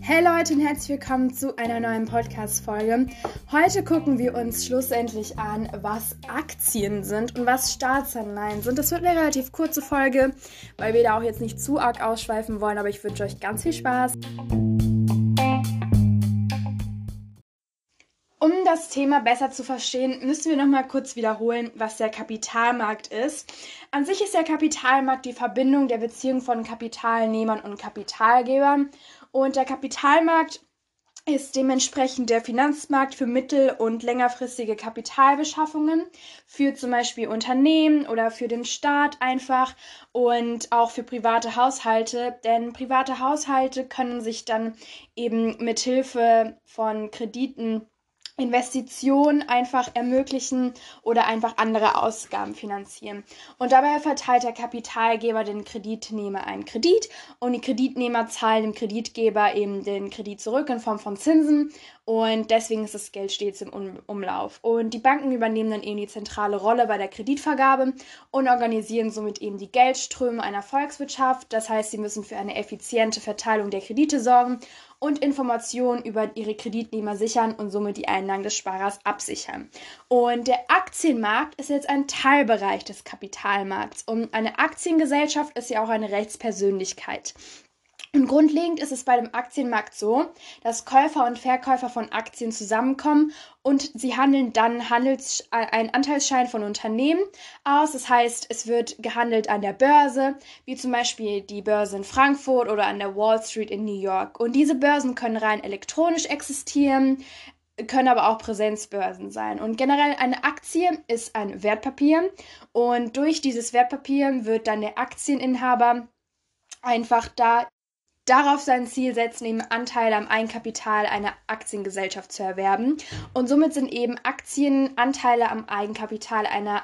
Hey Leute und herzlich willkommen zu einer neuen Podcast-Folge. Heute gucken wir uns schlussendlich an, was Aktien sind und was Staatsanleihen sind. Das wird eine relativ kurze Folge, weil wir da auch jetzt nicht zu arg ausschweifen wollen, aber ich wünsche euch ganz viel Spaß. Das Thema besser zu verstehen, müssen wir noch mal kurz wiederholen, was der Kapitalmarkt ist. An sich ist der Kapitalmarkt die Verbindung der Beziehung von Kapitalnehmern und Kapitalgebern und der Kapitalmarkt ist dementsprechend der Finanzmarkt für mittel- und längerfristige Kapitalbeschaffungen für zum Beispiel Unternehmen oder für den Staat einfach und auch für private Haushalte, denn private Haushalte können sich dann eben mit Hilfe von Krediten Investitionen einfach ermöglichen oder einfach andere Ausgaben finanzieren. Und dabei verteilt der Kapitalgeber den Kreditnehmer einen Kredit und die Kreditnehmer zahlen dem Kreditgeber eben den Kredit zurück in Form von Zinsen und deswegen ist das Geld stets im Umlauf. Und die Banken übernehmen dann eben die zentrale Rolle bei der Kreditvergabe und organisieren somit eben die Geldströme einer Volkswirtschaft. Das heißt, sie müssen für eine effiziente Verteilung der Kredite sorgen und Informationen über ihre Kreditnehmer sichern und somit die Einlagen des Sparers absichern. Und der Aktienmarkt ist jetzt ein Teilbereich des Kapitalmarkts und eine Aktiengesellschaft ist ja auch eine Rechtspersönlichkeit. Und grundlegend ist es bei dem Aktienmarkt so, dass Käufer und Verkäufer von Aktien zusammenkommen und sie handeln dann Handels äh, einen Anteilsschein von Unternehmen aus. Das heißt, es wird gehandelt an der Börse, wie zum Beispiel die Börse in Frankfurt oder an der Wall Street in New York. Und diese Börsen können rein elektronisch existieren, können aber auch Präsenzbörsen sein. Und generell eine Aktie ist ein Wertpapier und durch dieses Wertpapier wird dann der Aktieninhaber einfach da darauf sein Ziel setzen, eben Anteile am Eigenkapital einer Aktiengesellschaft zu erwerben. Und somit sind eben Aktienanteile am Eigenkapital einer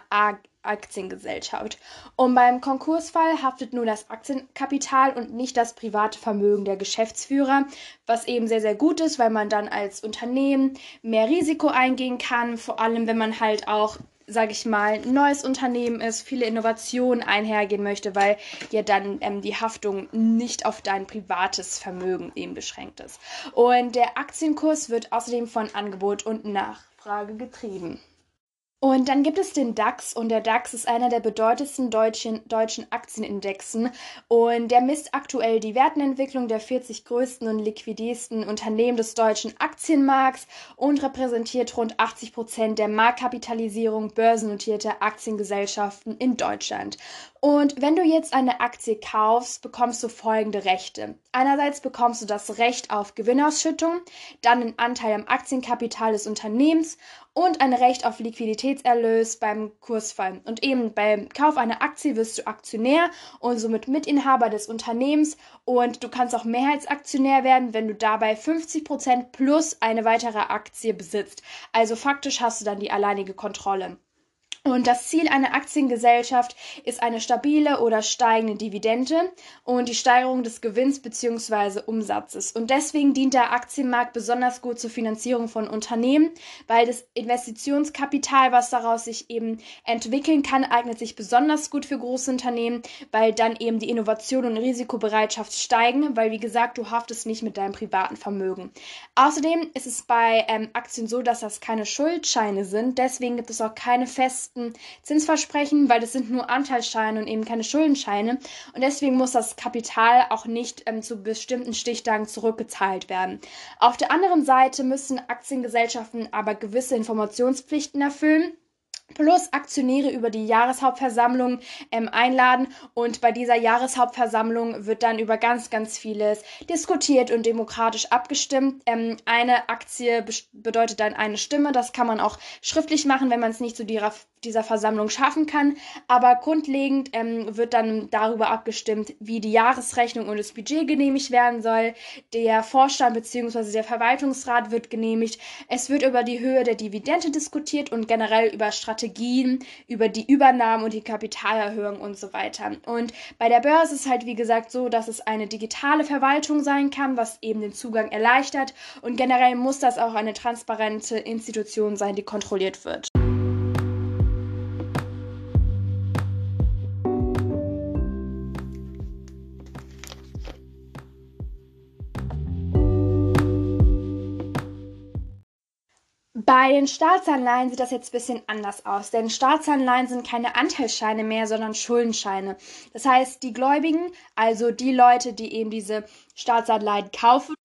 Aktiengesellschaft. Und beim Konkursfall haftet nur das Aktienkapital und nicht das private Vermögen der Geschäftsführer, was eben sehr, sehr gut ist, weil man dann als Unternehmen mehr Risiko eingehen kann, vor allem wenn man halt auch sage ich mal, ein neues Unternehmen ist, viele Innovationen einhergehen möchte, weil ja dann ähm, die Haftung nicht auf dein privates Vermögen eben beschränkt ist. Und der Aktienkurs wird außerdem von Angebot und Nachfrage getrieben. Und dann gibt es den DAX und der DAX ist einer der bedeutendsten deutschen, deutschen Aktienindexen und der misst aktuell die Wertenentwicklung der 40 größten und liquidesten Unternehmen des deutschen Aktienmarkts und repräsentiert rund 80 Prozent der Marktkapitalisierung börsennotierter Aktiengesellschaften in Deutschland. Und wenn du jetzt eine Aktie kaufst, bekommst du folgende Rechte. Einerseits bekommst du das Recht auf Gewinnausschüttung, dann einen Anteil am Aktienkapital des Unternehmens und ein Recht auf Liquiditätserlös beim Kursfall. Und eben beim Kauf einer Aktie wirst du Aktionär und somit Mitinhaber des Unternehmens und du kannst auch Mehrheitsaktionär werden, wenn du dabei 50% plus eine weitere Aktie besitzt. Also faktisch hast du dann die alleinige Kontrolle. Und das Ziel einer Aktiengesellschaft ist eine stabile oder steigende Dividende und die Steigerung des Gewinns bzw. Umsatzes. Und deswegen dient der Aktienmarkt besonders gut zur Finanzierung von Unternehmen, weil das Investitionskapital, was daraus sich eben entwickeln kann, eignet sich besonders gut für große Unternehmen, weil dann eben die Innovation und Risikobereitschaft steigen, weil wie gesagt, du haftest nicht mit deinem privaten Vermögen. Außerdem ist es bei ähm, Aktien so, dass das keine Schuldscheine sind. Deswegen gibt es auch keine festen festen Zinsversprechen, weil das sind nur Anteilsscheine und eben keine Schuldenscheine. Und deswegen muss das Kapital auch nicht ähm, zu bestimmten Stichtagen zurückgezahlt werden. Auf der anderen Seite müssen Aktiengesellschaften aber gewisse Informationspflichten erfüllen plus Aktionäre über die Jahreshauptversammlung ähm, einladen und bei dieser Jahreshauptversammlung wird dann über ganz, ganz vieles diskutiert und demokratisch abgestimmt. Ähm, eine Aktie bedeutet dann eine Stimme, das kann man auch schriftlich machen, wenn man es nicht zu dieser, dieser Versammlung schaffen kann, aber grundlegend ähm, wird dann darüber abgestimmt, wie die Jahresrechnung und das Budget genehmigt werden soll. Der Vorstand bzw. der Verwaltungsrat wird genehmigt. Es wird über die Höhe der Dividende diskutiert und generell über Strategien Strategien über die Übernahmen und die Kapitalerhöhung und so weiter. Und bei der Börse ist halt wie gesagt so, dass es eine digitale Verwaltung sein kann, was eben den Zugang erleichtert. Und generell muss das auch eine transparente Institution sein, die kontrolliert wird. Bei den Staatsanleihen sieht das jetzt ein bisschen anders aus, denn Staatsanleihen sind keine Anteilsscheine mehr, sondern Schuldenscheine. Das heißt, die Gläubigen, also die Leute, die eben diese Staatsanleihen kaufen,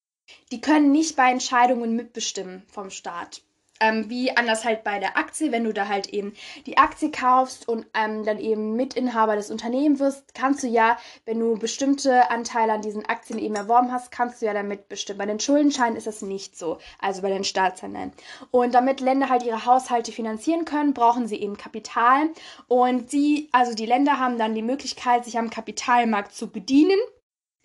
die können nicht bei Entscheidungen mitbestimmen vom Staat. Ähm, wie anders halt bei der Aktie, wenn du da halt eben die Aktie kaufst und ähm, dann eben Mitinhaber des Unternehmens wirst, kannst du ja, wenn du bestimmte Anteile an diesen Aktien eben erworben hast, kannst du ja damit bestimmen. Bei den Schuldenscheinen ist das nicht so, also bei den Staatsanleihen. Und damit Länder halt ihre Haushalte finanzieren können, brauchen sie eben Kapital. Und sie, also die Länder haben dann die Möglichkeit, sich am Kapitalmarkt zu bedienen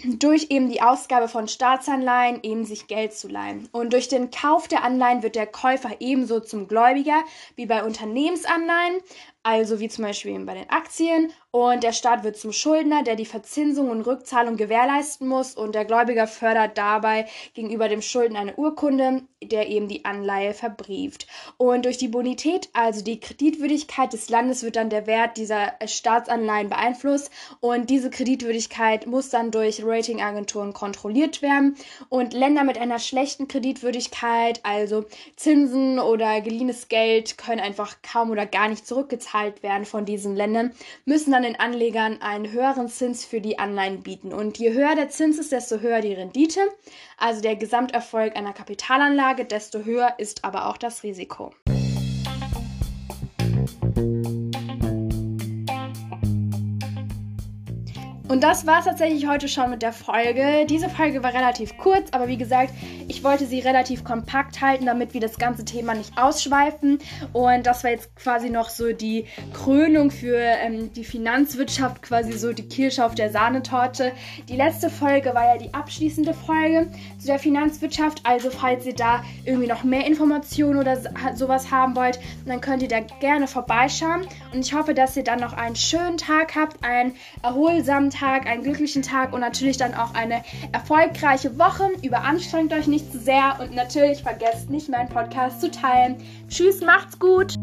durch eben die Ausgabe von Staatsanleihen eben sich Geld zu leihen. Und durch den Kauf der Anleihen wird der Käufer ebenso zum Gläubiger wie bei Unternehmensanleihen also wie zum Beispiel bei den Aktien. Und der Staat wird zum Schuldner, der die Verzinsung und Rückzahlung gewährleisten muss. Und der Gläubiger fördert dabei gegenüber dem Schulden eine Urkunde, der eben die Anleihe verbrieft. Und durch die Bonität, also die Kreditwürdigkeit des Landes, wird dann der Wert dieser Staatsanleihen beeinflusst. Und diese Kreditwürdigkeit muss dann durch Ratingagenturen kontrolliert werden. Und Länder mit einer schlechten Kreditwürdigkeit, also Zinsen oder geliehenes Geld, können einfach kaum oder gar nicht zurückgezahlt gezahlt werden von diesen Ländern, müssen dann den Anlegern einen höheren Zins für die Anleihen bieten. Und je höher der Zins ist, desto höher die Rendite, also der Gesamterfolg einer Kapitalanlage, desto höher ist aber auch das Risiko. Und das war es tatsächlich heute schon mit der Folge. Diese Folge war relativ kurz, aber wie gesagt, ich wollte sie relativ kompakt halten, damit wir das ganze Thema nicht ausschweifen. Und das war jetzt quasi noch so die Krönung für ähm, die Finanzwirtschaft, quasi so die Kirsche auf der Sahnetorte. Die letzte Folge war ja die abschließende Folge zu der Finanzwirtschaft. Also falls ihr da irgendwie noch mehr Informationen oder sowas haben wollt, dann könnt ihr da gerne vorbeischauen. Und ich hoffe, dass ihr dann noch einen schönen Tag habt, einen erholsamen Tag Tag, einen glücklichen Tag und natürlich dann auch eine erfolgreiche Woche. Überanstrengt euch nicht zu sehr und natürlich vergesst nicht, meinen Podcast zu teilen. Tschüss, macht's gut!